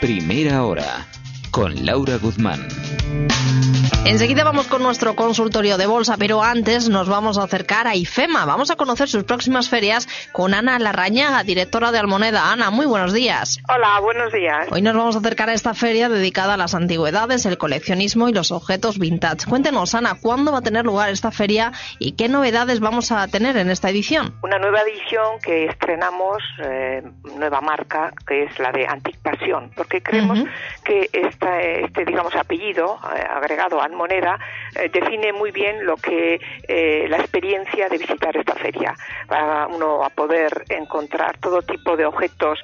Primera Hora, con Laura Guzmán. Enseguida vamos con nuestro consultorio de bolsa, pero antes nos vamos a acercar a IFEMA. Vamos a conocer sus próximas ferias con Ana Larrañaga, directora de Almoneda. Ana, muy buenos días. Hola, buenos días. Hoy nos vamos a acercar a esta feria dedicada a las antigüedades, el coleccionismo y los objetos vintage. Cuéntenos, Ana, ¿cuándo va a tener lugar esta feria y qué novedades vamos a tener en esta edición? Una nueva edición que estrenamos, eh, nueva marca, que es la de Antic Pasión, porque creemos que esta, este, digamos, apellido agregado a moneda eh, define muy bien lo que eh, la experiencia de visitar esta feria. Va uno a poder encontrar todo tipo de objetos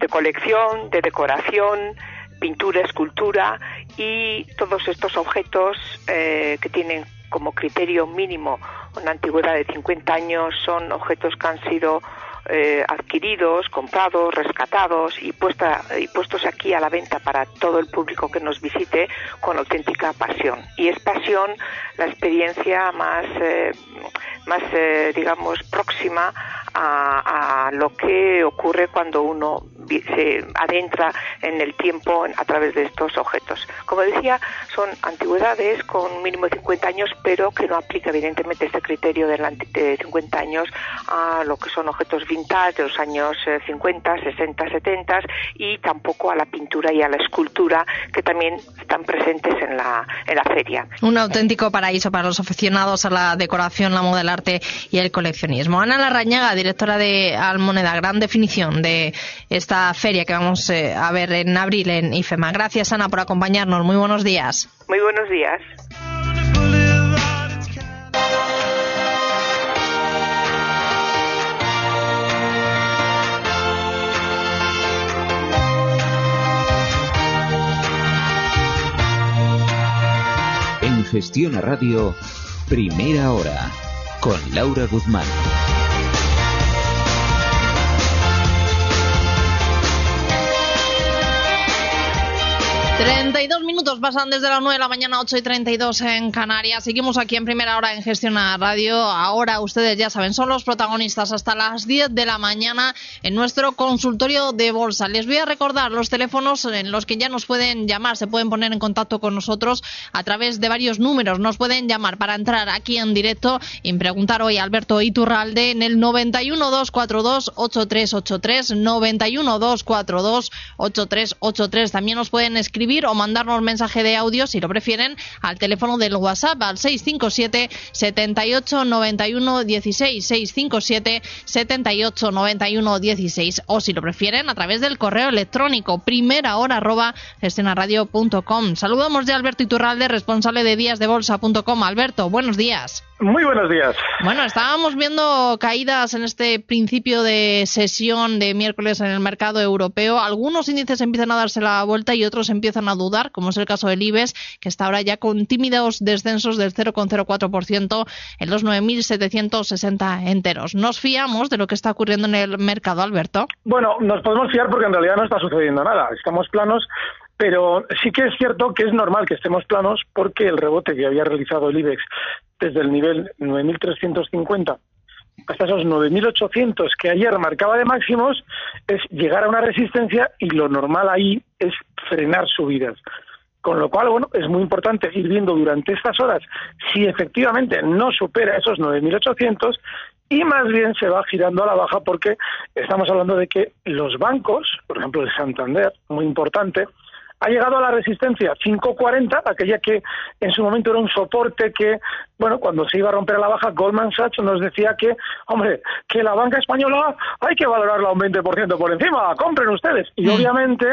de colección, de decoración, pintura, escultura y todos estos objetos eh, que tienen como criterio mínimo una antigüedad de 50 años son objetos que han sido eh, adquiridos, comprados, rescatados y, puesta, y puestos aquí a la venta para todo el público que nos visite con auténtica pasión. Y es pasión la experiencia más, eh, más eh, digamos, próxima a, lo que ocurre cuando uno se adentra en el tiempo a través de estos objetos. Como decía, son antigüedades con mínimo de 50 años, pero que no aplica evidentemente este criterio de, 50 años a lo que son objetos de los años 50, 60, 70 y tampoco a la pintura y a la escultura que también están presentes en la, en la feria. Un auténtico paraíso para los aficionados a la decoración, la moda, el arte y el coleccionismo. Ana Larrañaga, directora de Almoneda, gran definición de esta feria que vamos eh, a ver en abril en IFEMA. Gracias, Ana, por acompañarnos. Muy buenos días. Muy buenos días. En Gestión a Radio, Primera Hora, con Laura Guzmán. 32 minutos pasan desde las 9 de la mañana, 8 y 32 en Canarias. Seguimos aquí en primera hora en Gestión a Radio. Ahora ustedes ya saben, son los protagonistas hasta las 10 de la mañana en nuestro consultorio de bolsa. Les voy a recordar los teléfonos en los que ya nos pueden llamar, se pueden poner en contacto con nosotros a través de varios números. Nos pueden llamar para entrar aquí en directo y preguntar hoy a Alberto Iturralde en el 912428383, 912428383. También nos pueden escribir o mandarnos mensaje de audio, si lo prefieren, al teléfono del WhatsApp al 657 78 91 16 657 78 91 16 o si lo prefieren a través del correo electrónico primera hora arroba gestionaradio.com. Saludamos a Alberto Iturralde, responsable de díasdebolsa.com. Alberto, buenos días. Muy buenos días. Bueno, estábamos viendo caídas en este principio de sesión de miércoles en el mercado europeo. Algunos índices empiezan a darse la vuelta y otros empiezan a dudar, como es el caso del IBEX, que está ahora ya con tímidos descensos del 0,04% en los 9.760 enteros. ¿Nos fiamos de lo que está ocurriendo en el mercado, Alberto? Bueno, nos podemos fiar porque en realidad no está sucediendo nada. Estamos planos pero sí que es cierto que es normal que estemos planos porque el rebote que había realizado el IBEX desde el nivel 9.350 hasta esos 9.800 que ayer marcaba de máximos es llegar a una resistencia y lo normal ahí es frenar subidas. Con lo cual, bueno, es muy importante ir viendo durante estas horas si efectivamente no supera esos 9.800 y más bien se va girando a la baja porque estamos hablando de que los bancos, por ejemplo el Santander, muy importante, ha llegado a la resistencia 540, aquella que en su momento era un soporte que, bueno, cuando se iba a romper a la baja, Goldman Sachs nos decía que, hombre, que la banca española hay que valorarla un 20% por encima, compren ustedes. Y mm. obviamente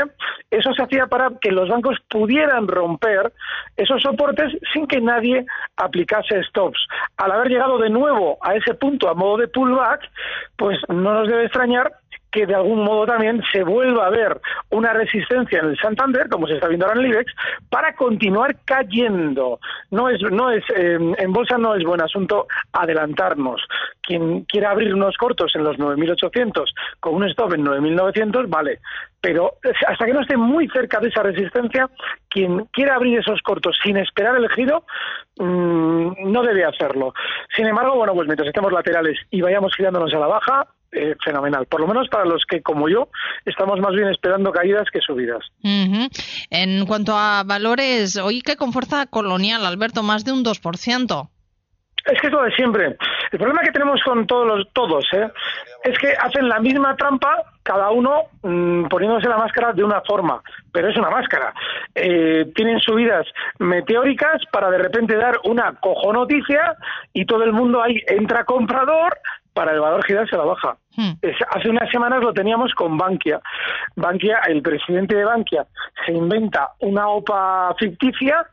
eso se hacía para que los bancos pudieran romper esos soportes sin que nadie aplicase stops. Al haber llegado de nuevo a ese punto a modo de pullback, pues no nos debe extrañar que de algún modo también se vuelva a ver una resistencia en el Santander, como se está viendo ahora en el IBEX, para continuar cayendo. No es, no es, eh, en bolsa no es buen asunto adelantarnos. Quien quiera abrir unos cortos en los 9.800 con un stop en 9.900, vale. Pero hasta que no esté muy cerca de esa resistencia, quien quiera abrir esos cortos sin esperar el giro, mm, no debe hacerlo. Sin embargo, bueno, pues mientras estemos laterales y vayamos girándonos a la baja, eh, fenomenal. Por lo menos para los que, como yo, estamos más bien esperando caídas que subidas. En cuanto a valores, hoy que con fuerza colonial, Alberto, más de un 2%. Es que es lo de siempre. El problema que tenemos con todos los todos ¿eh? es que hacen la misma trampa cada uno mm, poniéndose la máscara de una forma, pero es una máscara. Eh, tienen subidas meteóricas para de repente dar una cojonoticia y todo el mundo ahí entra comprador, para el valor girarse a la baja. Hmm. hace unas semanas lo teníamos con Bankia. Bankia, el presidente de Bankia, se inventa una OPA ficticia,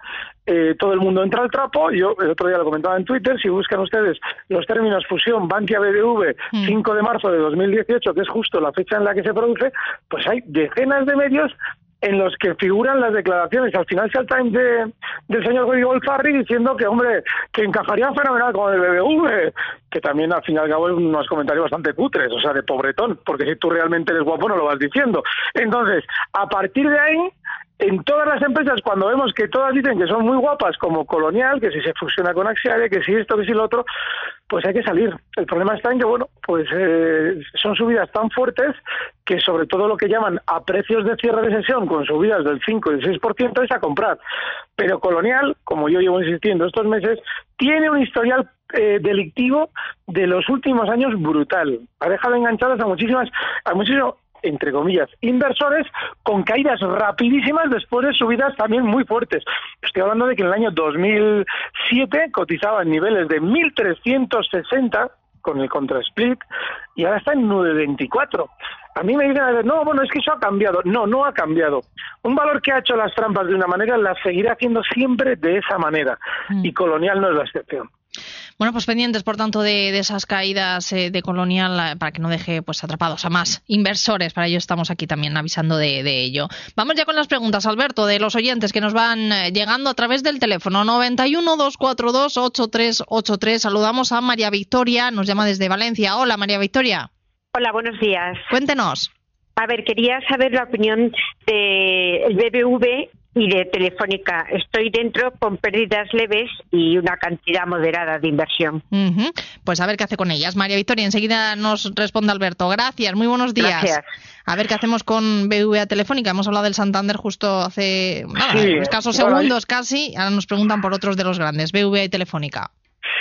eh, todo el mundo entra al trapo. Yo el otro día lo comentaba en Twitter. Si buscan ustedes los términos fusión Bankia BBV 5 hmm. de marzo de 2018, que es justo la fecha en la que se produce, pues hay decenas de medios en los que figuran las declaraciones al Financial Times de, del señor Golfarri diciendo que, hombre, que encajaría fenomenal con el BBV, que también al fin y al cabo es unos comentarios bastante cutres, o sea, de pobretón, porque si tú realmente eres guapo no lo vas diciendo. Entonces, a partir de ahí, en todas las empresas, cuando vemos que todas dicen que son muy guapas, como Colonial, que si se fusiona con Axiare, que si esto, que si lo otro, pues hay que salir. El problema está en que, bueno, pues eh, son subidas tan fuertes que sobre todo lo que llaman a precios de cierre de sesión, con subidas del 5 y el 6%, es a comprar. Pero Colonial, como yo llevo insistiendo estos meses, tiene un historial eh, delictivo de los últimos años brutal. Ha dejado enganchadas a muchísimas, a muchísimos entre comillas, inversores con caídas rapidísimas después de subidas también muy fuertes. Estoy hablando de que en el año 2007 cotizaba en niveles de 1.360 con el contra split y ahora está en 9.24. A mí me dicen, no, bueno, es que eso ha cambiado. No, no ha cambiado. Un valor que ha hecho las trampas de una manera las seguirá haciendo siempre de esa manera. Mm. Y Colonial no es la excepción. Bueno, pues pendientes, por tanto, de, esas caídas eh, de Colonial eh, para que no deje pues atrapados a más inversores. Para ello estamos aquí también avisando de, ello. Vamos ya con las preguntas, Alberto, de los oyentes que nos van eh, llegando a través del teléfono 91 242 8383. Saludamos a María Victoria, nos llama desde Valencia. Hola, María Victoria. Hola, buenos días. Cuéntenos. A ver, quería saber la opinión del BBV y de Telefónica. Estoy dentro con pérdidas leves y una cantidad moderada de inversión. Pues a ver qué hace con ellas. María Victoria, enseguida nos responde Alberto. Gracias, muy buenos días. Gracias. A ver qué hacemos con BVA Telefónica. Hemos hablado del Santander justo hace escasos segundos casi. Ahora nos preguntan por otros de los grandes, BVA y Telefónica.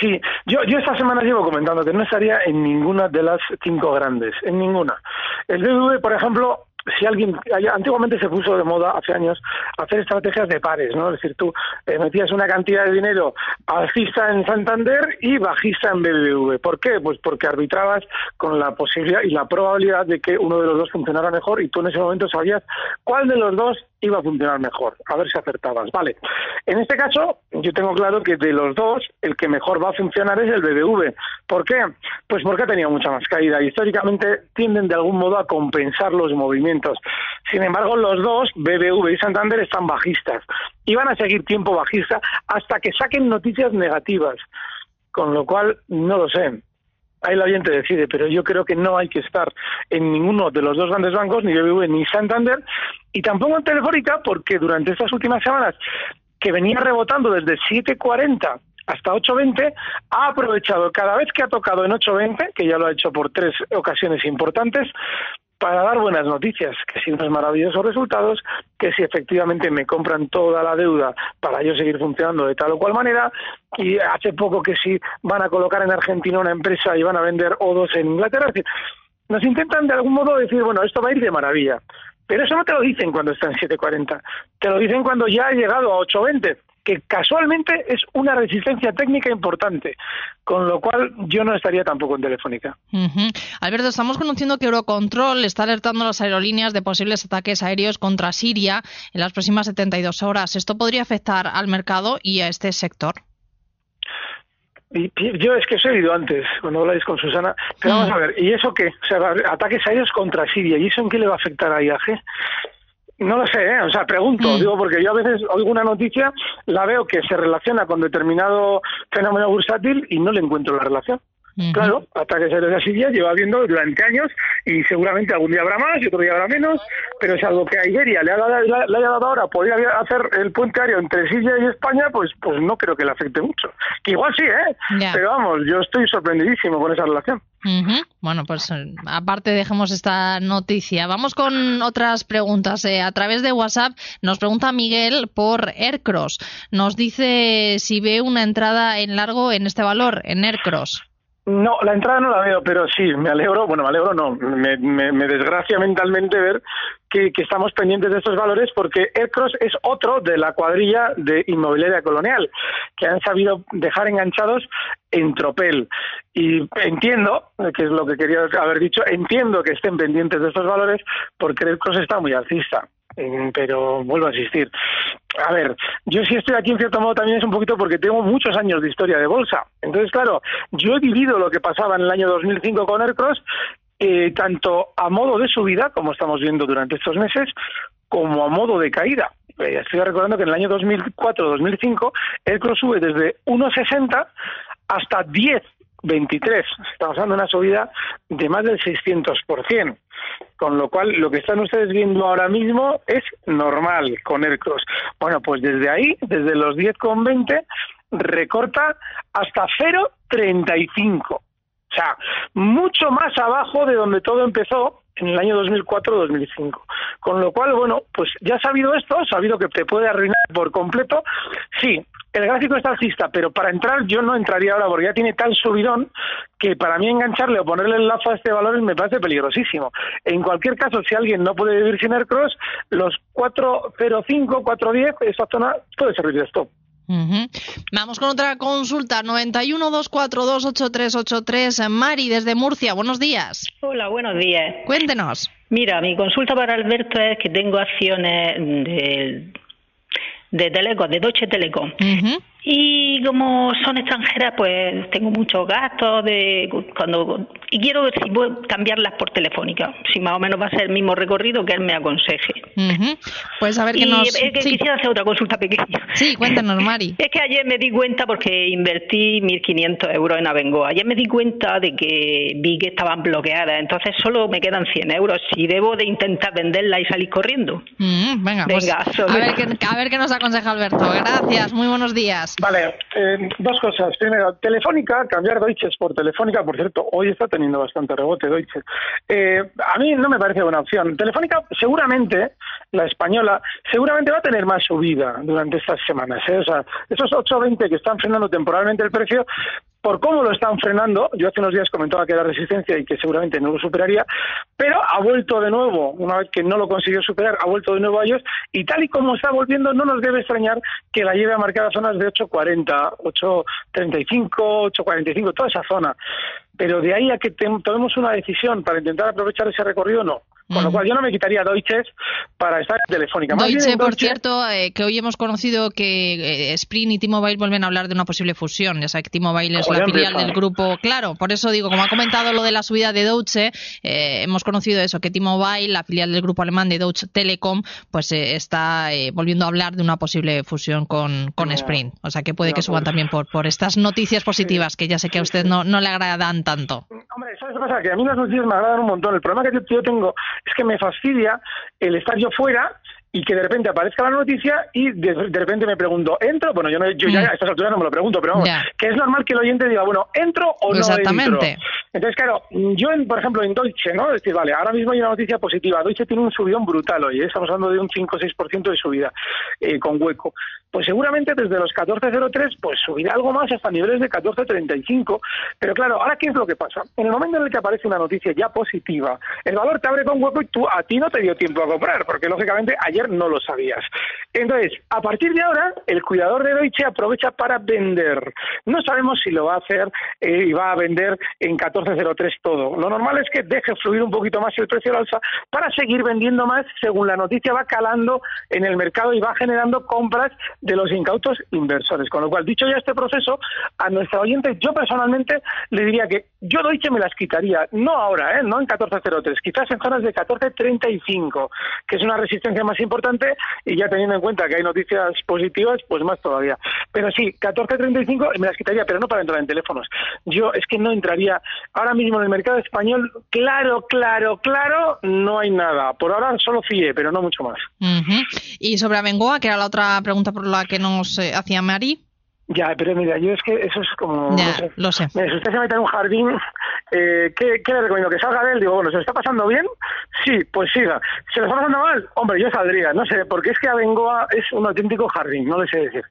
Sí, yo, yo esta semana llevo comentando que no estaría en ninguna de las cinco grandes, en ninguna. El BBV, por ejemplo, si alguien, antiguamente se puso de moda hace años hacer estrategias de pares, ¿no? Es decir, tú eh, metías una cantidad de dinero alcista en Santander y bajista en BBV. ¿Por qué? Pues porque arbitrabas con la posibilidad y la probabilidad de que uno de los dos funcionara mejor y tú en ese momento sabías cuál de los dos iba a funcionar mejor, a ver si acertabas. Vale. En este caso, yo tengo claro que de los dos, el que mejor va a funcionar es el BBV. ¿Por qué? Pues porque ha tenido mucha más caída. Históricamente tienden de algún modo a compensar los movimientos. Sin embargo, los dos, BBV y Santander, están bajistas. Y van a seguir tiempo bajista hasta que saquen noticias negativas. Con lo cual, no lo sé ahí la oyente decide, pero yo creo que no hay que estar en ninguno de los dos grandes bancos, ni BBV ni Santander, y tampoco en Telefónica, porque durante estas últimas semanas, que venía rebotando desde 7.40 hasta 8.20, ha aprovechado cada vez que ha tocado en 8.20, que ya lo ha hecho por tres ocasiones importantes, para dar buenas noticias, que si unos maravillosos resultados, que si efectivamente me compran toda la deuda para yo seguir funcionando de tal o cual manera, y hace poco que si van a colocar en Argentina una empresa y van a vender O2 en Inglaterra, es decir, nos intentan de algún modo decir, bueno, esto va a ir de maravilla. Pero eso no te lo dicen cuando está en 7.40, te lo dicen cuando ya ha llegado a 8.20 que casualmente es una resistencia técnica importante, con lo cual yo no estaría tampoco en Telefónica. Alberto, estamos conociendo que Eurocontrol está alertando a las aerolíneas de posibles ataques aéreos contra Siria en las próximas 72 horas. ¿Esto podría afectar al mercado y a este sector? Yo es que os he oído antes, cuando habláis con Susana, pero vamos a ver, ¿y eso qué? O sea, ataques aéreos contra Siria, ¿y eso en qué le va a afectar a IAG? No lo sé, ¿eh? o sea, pregunto, mm. digo, porque yo a veces oigo una noticia, la veo que se relaciona con determinado fenómeno bursátil y no le encuentro la relación. Claro, hasta que se les Siria lleva viendo durante años y seguramente algún día habrá más y otro día habrá menos, pero es algo que a Iberia le, ha dado, le, haya dado ahora, podría hacer el puente aéreo entre Siria y España, pues pues no creo que le afecte mucho. Que igual sí, ¿eh? Pero vamos, yo estoy sorprendidísimo con esa relación. Bueno, pues aparte dejemos esta noticia. Vamos con otras preguntas. Eh, a través de WhatsApp nos pregunta Miguel por Aircross. Nos dice si ve una entrada en largo en este valor, en Aircross. No, la entrada no la veo, pero sí, me alegro, bueno, me alegro no, me, me, desgracia mentalmente ver que, estamos pendientes de estos valores porque Aircross es otro de la cuadrilla de inmobiliaria colonial que han sabido dejar enganchados en tropel. Y entiendo, que es lo que quería haber dicho, entiendo que estén pendientes de estos valores porque Aircross está muy alcista. Mm, pero vuelvo a insistir. A ver, yo si estoy aquí en cierto modo también es un poquito porque tengo muchos años de historia de bolsa. Entonces, claro, yo he vivido lo que pasaba en el año 2005 con Aircross, eh, tanto a modo de subida, como estamos viendo durante estos meses, como a modo de caída. Eh, estoy recordando que en el año 2004-2005 Aircross sube desde 1,60 hasta 10 23. Estamos hablando de una subida de más del 600%. Con lo cual, lo que están ustedes viendo ahora mismo es normal con Aircross. Bueno, pues desde ahí, desde los 10,20, recorta hasta 0,35. O sea, mucho más abajo de donde todo empezó en el año 2004-2005. Con lo cual, bueno, pues ya sabido esto, sabido que te puede arruinar por completo, sí, el gráfico está alcista, pero para entrar yo no entraría ahora porque ya tiene tal subidón que para mí engancharle o ponerle el lazo a este valor me parece peligrosísimo. En cualquier caso, si alguien no puede vivir sin Aircross, los 405, 410, esa zona puede servir de stop. Vamos con otra consulta, 91-242-8383. Mari, desde Murcia, buenos días. Hola, buenos días. Cuéntenos. Mira, mi consulta para Alberto es que tengo acciones de, de Telecom, de Deutsche Telekom. Y como son extranjeras, pues tengo muchos gastos de cuando y quiero ver si puedo cambiarlas por telefónica, si más o menos va a ser el mismo recorrido que él me aconseje. Pues a ver qué nos... Es que quisiera hacer otra consulta pequeña. Sí, cuéntanos, Mari. es que ayer me di cuenta, porque invertí 1.500 euros en Abengoa, ayer me di cuenta de que vi que estaban bloqueadas, entonces solo me quedan 100 euros. Si debo de intentar venderla y salir corriendo. venga, pues, a, ver qué, a ver qué nos aconseja Alberto. Gracias, muy buenos días. Vale, eh, dos cosas. Primero, Telefónica, cambiar Deutsche por Telefónica, por cierto, hoy está teniendo bastante rebote Deutsche. Eh, a mí no me parece buena opción. Telefónica, seguramente, la española, seguramente va a tener más subida durante estas semanas. ¿eh? O sea, esos 8.20 que están frenando temporalmente el precio, por cómo lo están frenando, yo hace unos días comentaba que era resistencia y que seguramente no lo superaría, pero ha vuelto de nuevo, una vez que no lo consiguió superar, ha vuelto de nuevo a ellos, y tal y como está volviendo, no nos debe extrañar que la lleve a marcar a zonas de 8.40, 8.35, 8.45, toda esa zona. Pero de ahí a que tomemos una decisión para intentar aprovechar ese recorrido, no. Con lo cual yo no me quitaría Deutsche para estar en Telefónica. Deutsche, por cierto, eh, que hoy hemos conocido que eh, Sprint y T-Mobile vuelven a hablar de una posible fusión. Ya sabes que T-Mobile es la filial del grupo. Claro, por eso digo, como ha comentado lo de la subida de Deutsche, eh, hemos conocido eso, que T-Mobile, la filial del grupo alemán de Deutsche Telekom, pues está volviendo a hablar de una posible fusión con, con Sprint. O sea que puede que suban también por, por estas noticias positivas, que ya sé que a usted no, no le agradan tanto. Hombre, ¿sabes qué pasa? Que a mí las noticias me agradan un montón. El problema que yo tengo es que me fastidia el estar yo fuera y que de repente aparezca la noticia y de, repente me pregunto, ¿entro? Bueno, yo, no, yo ya mm. a estas alturas no me lo pregunto, pero vamos, que es normal que el oyente diga, bueno, ¿entro o no entro? Entonces, claro, yo, en, por ejemplo, en Deutsche, ¿no? Es decir, vale, ahora mismo hay una noticia positiva. Deutsche tiene un subidón brutal hoy, ¿eh? estamos hablando de un 5 o 6% de subida eh, con hueco. Pues seguramente desde los 14.03, pues subirá algo más hasta niveles de 14.35. Pero claro, ahora, ¿qué es lo que pasa? En el momento en el que aparece una noticia ya positiva, el valor te abre con hueco y tú a ti no te dio tiempo a comprar, porque lógicamente ayer no lo sabías. Entonces, a partir de ahora, el cuidador de Deutsche aprovecha para vender. No sabemos si lo va a hacer eh, y va a vender en 14.03 todo. Lo normal es que deje fluir un poquito más el precio del alza para seguir vendiendo más según la noticia va calando en el mercado y va generando compras de los incautos inversores. Con lo cual, dicho ya este proceso, a nuestra oyente, yo personalmente le diría que yo Deutsche me las quitaría, no ahora, ¿eh? no en 14.03, quizás en zonas de 14.35, que es una resistencia más importante y ya teniendo en cuenta que hay noticias positivas, pues más todavía. Pero sí, 14.35 me las quitaría, pero no para entrar en teléfonos. Yo es que no entraría ahora mismo en el mercado español, claro, claro, claro, no hay nada. Por ahora solo FIE, pero no mucho más. Y sobre Abengoa, que era la otra pregunta por la que nos eh, hacía Mari. Ya, pero mira, yo es que eso es como... Ya, lo sé. si usted se mete en un jardín, eh, ¿qué, le recomiendo? ¿Que salga de él? Digo, bueno, ¿se lo está pasando bien? Sí, pues siga. ¿Se lo está pasando mal? Hombre, yo saldría, no sé, porque es que Abengoa es un auténtico jardín, no le sé decir.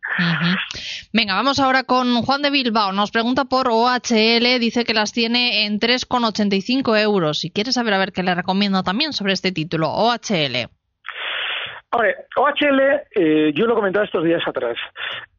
Venga, vamos ahora con Juan de Bilbao. Nos pregunta por OHL, dice que las tiene en 3,85 euros. Y quiere saber a ver qué le recomiendo también sobre este título, OHL. Hombre, OHL, eh, yo lo comentaba estos días atrás,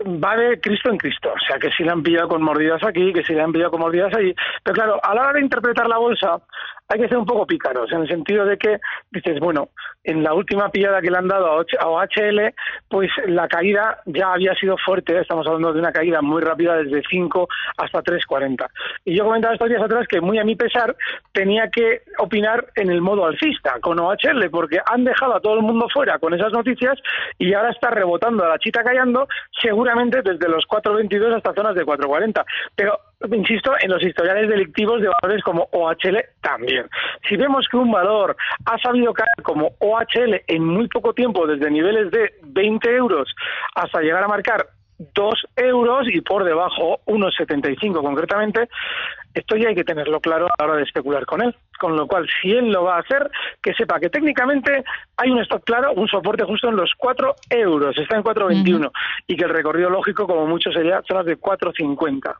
va de Cristo en Cristo, o sea que si le han pillado con mordidas aquí, que si le han pillado con mordidas allí, pero claro, a la hora de interpretar la bolsa, hay que ser un poco pícaros, en el sentido de que dices, bueno, en la última pillada que le han dado a OHL, pues la caída ya había sido fuerte, estamos hablando de una caída muy rápida desde 5 hasta 3.40. Y yo comentaba estos días atrás que muy a mi pesar tenía que opinar en el modo alcista con OHL, porque han dejado a todo el mundo fuera con esas noticias y ahora está rebotando a la chita callando, seguramente desde los 4.22 hasta zonas de 4.40. Pero insisto, en los historiales delictivos de valores como OHL también. Si vemos que un valor ha sabido caer como OHL en muy poco tiempo, desde niveles de 20 euros hasta llegar a marcar 2 euros y por debajo 1,75 concretamente, esto ya hay que tenerlo claro a la hora de especular con él. Con lo cual, si él lo va a hacer, que sepa que técnicamente hay un stop claro, un soporte justo en los 4 euros, está en 4,21 y que el recorrido lógico, como mucho, sería zonas de 4,50.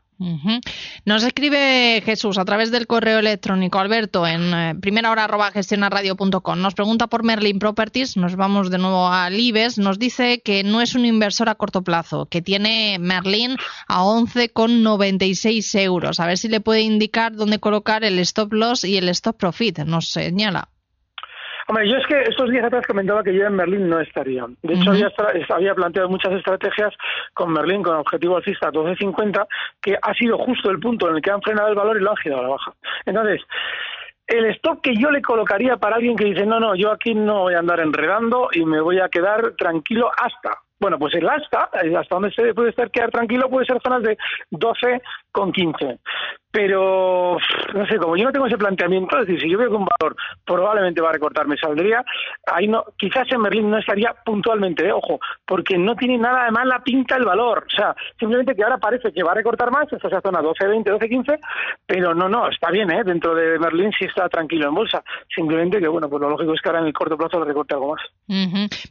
Nos escribe Jesús a través del correo electrónico Alberto en eh, primera hora arroba gestionarradio.com. Nos pregunta por Merlin Properties, nos vamos de nuevo a Libes, nos dice que no es un inversor a corto plazo, que tiene Merlin a 11,96 euros. A ver si le puede indicar dónde colocar el stop loss y el stop profit, nos señala. Hombre, yo es que estos días atrás comentaba que yo en Merlín no estaría. De hecho, había, planteado muchas estrategias con Merlín, con objetivo alcista 12.50, que ha sido justo el punto en el que han frenado el valor y lo han girado a la baja. Entonces, el stop que yo le colocaría para alguien que dice, no, no, yo aquí no voy a andar enredando y me voy a quedar tranquilo hasta. Bueno, pues el hasta, hasta donde se puede estar quedar tranquilo, puede ser zonas de 12 con 15 pero no sé, como yo no tengo ese planteamiento, es decir, si yo veo que un valor probablemente va a recortar, me saldría, ahí no, quizás en Berlín no estaría puntualmente, ¿eh? ojo, porque no tiene nada de mala pinta el valor, o sea, simplemente que ahora parece que va a recortar más, esta es la zona 12, 20, 12, 15, pero no, no, está bien, ¿eh? dentro de Berlín sí está tranquilo en bolsa, simplemente que, bueno, pues lo lógico es que ahora en el corto plazo le recorte algo más.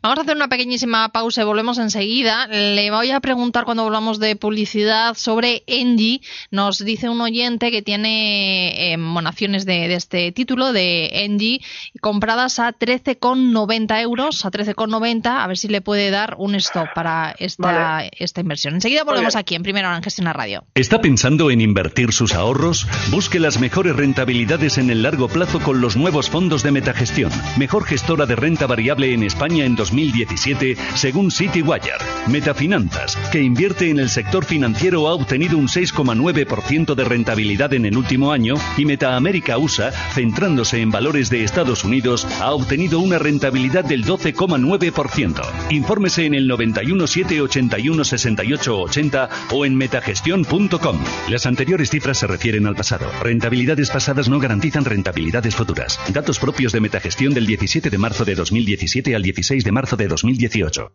Vamos a hacer una pequeñísima pausa y volvemos enseguida. Le voy a preguntar cuando volvamos de publicidad sobre Engie, nos dice un oyente que tiene eh, acciones de, este título, de Engie, compradas a 13,90 euros, a 13,90, a ver si le puede dar un stop para esta, esta inversión. Enseguida volvemos aquí en Primera Hora en Gestión Radio. ¿Está pensando en invertir sus ahorros? Busque las mejores rentabilidades en el largo plazo con los nuevos fondos de Metagestión. Mejor gestora de renta variable en España en 2017, según CityWire. Metafinanzas, que invierte en el sector financiero, ha obtenido un 6,9% de rentabilidad en el último año y Metaamérica USA, centrándose en valores de Estados Unidos, ha obtenido una rentabilidad del 12,9%. Infórmese en el 91 781 68 80 o en metagestión.com. Las anteriores cifras se refieren al pasado. Rentabilidades pasadas no garantizan rentabilidades futuras. Datos propios de Metagestión del 17 de marzo de 2017 al 16 de marzo de 2018.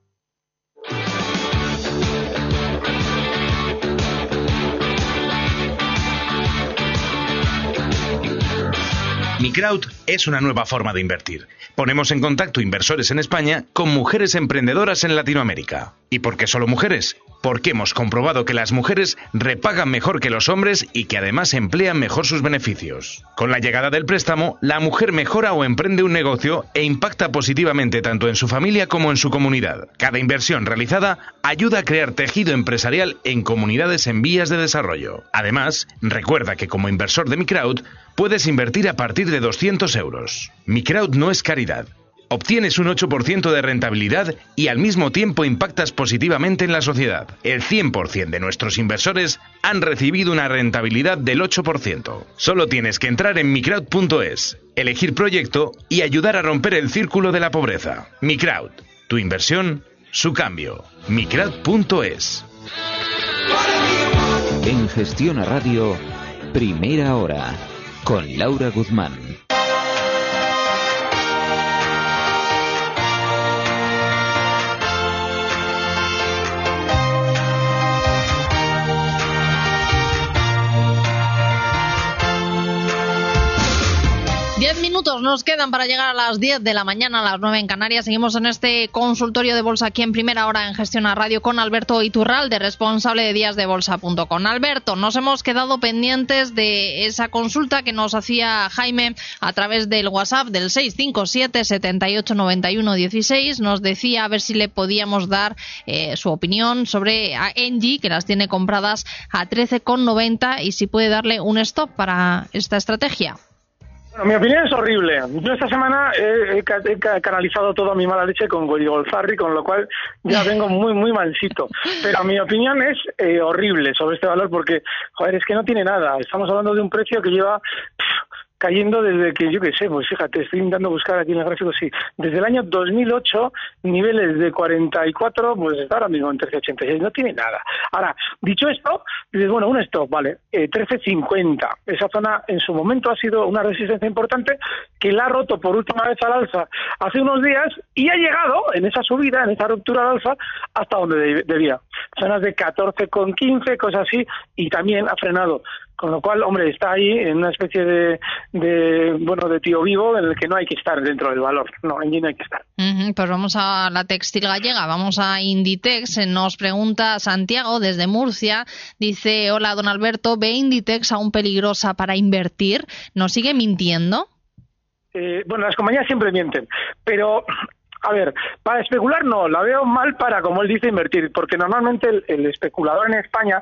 Microwd es una nueva forma de invertir. Ponemos en contacto inversores en España con mujeres emprendedoras en Latinoamérica. ¿Y por qué solo mujeres? Porque hemos comprobado que las mujeres repagan mejor que los hombres y que además emplean mejor sus beneficios. Con la llegada del préstamo, la mujer mejora o emprende un negocio e impacta positivamente tanto en su familia como en su comunidad. Cada inversión realizada ayuda a crear tejido empresarial en comunidades en vías de desarrollo. Además, recuerda que como inversor de Microwd puedes invertir a partir de 200 euros. Microwd no es caridad. Obtienes un 8% de rentabilidad y al mismo tiempo impactas positivamente en la sociedad. El 100% de nuestros inversores han recibido una rentabilidad del 8%. Solo tienes que entrar en microwd.es, elegir proyecto y ayudar a romper el círculo de la pobreza. Microwd, tu inversión, su cambio. microwd.es. En Gestión a Radio, primera hora, con Laura Guzmán. Diez minutos nos quedan para llegar a las 10 de la mañana, a las 9 en Canarias. Seguimos en este consultorio de bolsa aquí en primera hora en Gestión a Radio con Alberto Iturralde, responsable de díasdebolsa.com. Alberto, nos hemos quedado pendientes de esa consulta que nos hacía Jaime a través del WhatsApp del 657 7891 16. Nos decía a ver si le podíamos dar eh, su opinión sobre Engie, que las tiene compradas a 13,90 y si puede darle un stop para esta estrategia. Mi opinión es horrible. Yo esta semana he, he, he canalizado toda mi mala leche con Golfarri, con lo cual ya vengo muy, muy malcito. Pero mi opinión es eh, horrible sobre este valor porque, joder, es que no tiene nada. Estamos hablando de un precio que lleva... Cayendo desde que, yo qué sé, pues fíjate, estoy intentando buscar aquí en el gráfico, sí, desde el año 2008, niveles de 44, pues está ahora mismo en 13,86, no tiene nada. Ahora, dicho esto, dices, bueno, un stop, vale, eh, 13,50, esa zona en su momento ha sido una resistencia importante que la ha roto por última vez al alza hace unos días y ha llegado en esa subida, en esa ruptura al alza, hasta donde debía. Zonas de 14,15, cosas así, y también ha frenado con lo cual, hombre, está ahí en una especie de, de, bueno, de tío vivo en el que no hay que estar dentro del valor. No, allí no hay que estar. Uh -huh, pues vamos a la textil gallega, vamos a Inditex. Nos pregunta Santiago desde Murcia. Dice, hola, don Alberto, ¿ve Inditex aún peligrosa para invertir? ¿Nos sigue mintiendo? Eh, bueno, las compañías siempre mienten, pero a ver, para especular no, la veo mal para, como él dice, invertir, porque normalmente el, el especulador en España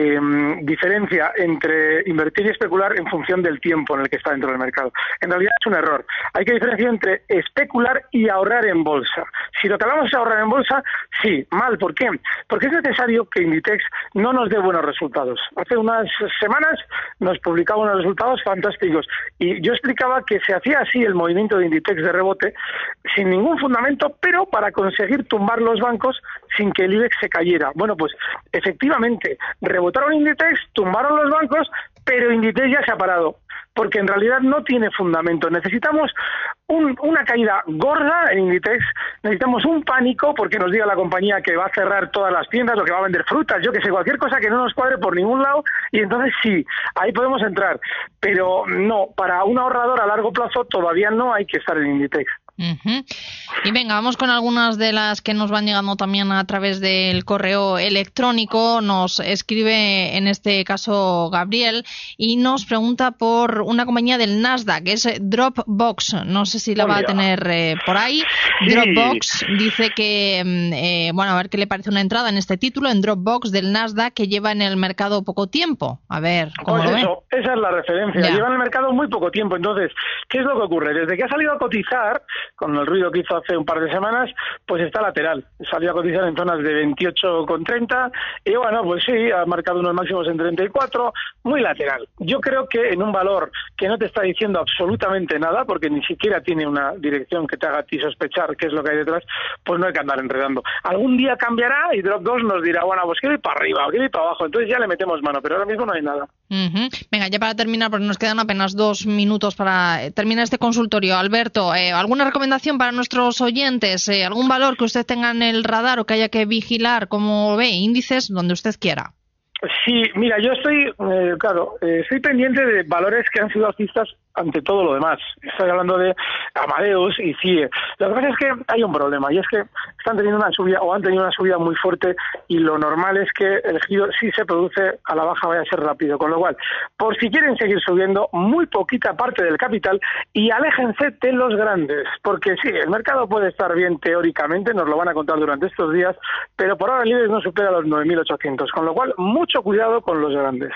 eh, diferencia entre invertir y especular en función del tiempo en el que está dentro del mercado. En realidad es un error. Hay que diferenciar entre especular y ahorrar en bolsa. Si lo que hablamos es ahorrar en bolsa, sí, mal. ¿Por qué? Porque es necesario que Inditex no nos dé buenos resultados. Hace unas semanas nos publicaba unos resultados fantásticos y yo explicaba que se hacía así el movimiento de Inditex de rebote sin ningún fundamento, pero para conseguir tumbar los bancos sin que el IBEX se cayera. Bueno, pues efectivamente, rebotaron Inditex, tumbaron los bancos, pero Inditex ya se ha parado, porque en realidad no tiene fundamento. Necesitamos un, una caída gorda en Inditex, necesitamos un pánico porque nos diga la compañía que va a cerrar todas las tiendas o que va a vender frutas, yo que sé, cualquier cosa que no nos cuadre por ningún lado, y entonces sí, ahí podemos entrar. Pero no, para un ahorrador a largo plazo todavía no hay que estar en Inditex. Uh -huh. Y venga, vamos con algunas de las que nos van llegando también a través del correo electrónico. Nos escribe en este caso Gabriel y nos pregunta por una compañía del Nasdaq, que es Dropbox. No sé si la va a tener eh, por ahí. Sí. Dropbox dice que, eh, bueno, a ver qué le parece una entrada en este título, en Dropbox del Nasdaq, que lleva en el mercado poco tiempo. A ver, ¿cómo pues lo eso? Esa es la referencia. Ya. Lleva en el mercado muy poco tiempo. Entonces, ¿qué es lo que ocurre? Desde que ha salido a cotizar, con el ruido que hizo hace un par de semanas, pues está lateral. Salió a cotizar en zonas de 28,30 y bueno, pues sí, ha marcado unos máximos en 34, muy lateral. Yo creo que en un valor que no te está diciendo absolutamente nada, porque ni siquiera tiene una dirección que te haga a ti sospechar qué es lo que hay detrás, pues no hay que andar enredando. Algún día cambiará y Drop 2 nos dirá, bueno, pues quiero ir para arriba, quiero ir para abajo, entonces ya le metemos mano, pero ahora mismo no hay nada. Uh -huh. Venga, ya para terminar, porque nos quedan apenas dos minutos para terminar este consultorio. Alberto, eh, ¿alguna recomendación para nuestros oyentes? Eh, ¿Algún valor que usted tenga en el radar o que haya que vigilar? como ve? Índices donde usted quiera. Sí, mira, yo estoy, eh, claro, eh, estoy pendiente de valores que han sido alcistas ante todo lo demás. Estoy hablando de Amadeus y CIE. Lo que pasa es que hay un problema y es que están teniendo una subida o han tenido una subida muy fuerte y lo normal es que el giro si se produce a la baja vaya a ser rápido. Con lo cual, por si quieren seguir subiendo, muy poquita parte del capital y aléjense de los grandes. Porque sí, el mercado puede estar bien teóricamente, nos lo van a contar durante estos días, pero por ahora el IBEX no supera los 9.800. Con lo cual, mucho cuidado con los grandes.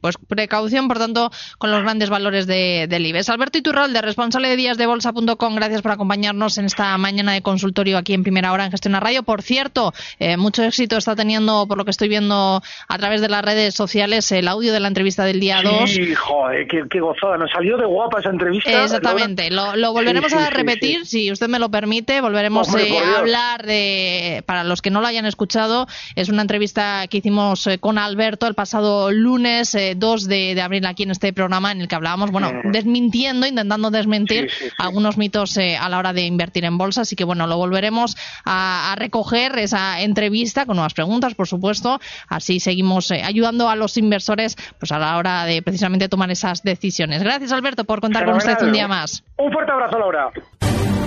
Pues precaución, por tanto, con los grandes valores de, del IBEX. Alberto Iturralde, responsable de díasdebolsa.com, gracias por acompañarnos en esta mañana de consultorio aquí en Primera Hora en Gestión a Radio. Por cierto, eh, mucho éxito está teniendo, por lo que estoy viendo a través de las redes sociales, el audio de la entrevista del día 2. Sí, joder, qué, gozada, nos salió de guapa esa entrevista. Exactamente, lo, volveremos a repetir, si usted me lo permite, volveremos eh, a hablar de, para los que no lo hayan escuchado, es una entrevista que hicimos eh, con Alberto el pasado lunes 2 de, abril aquí en este programa en el que hablábamos, bueno, desmintiendo, intentando desmentir algunos mitos a la hora de invertir en bolsa, así que bueno, lo volveremos a, a recoger esa entrevista con nuevas preguntas, por supuesto, así seguimos eh, ayudando a los inversores pues a la hora de precisamente tomar esas decisiones. Gracias Alberto por contar con usted un día más. Un fuerte abrazo Laura.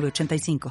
85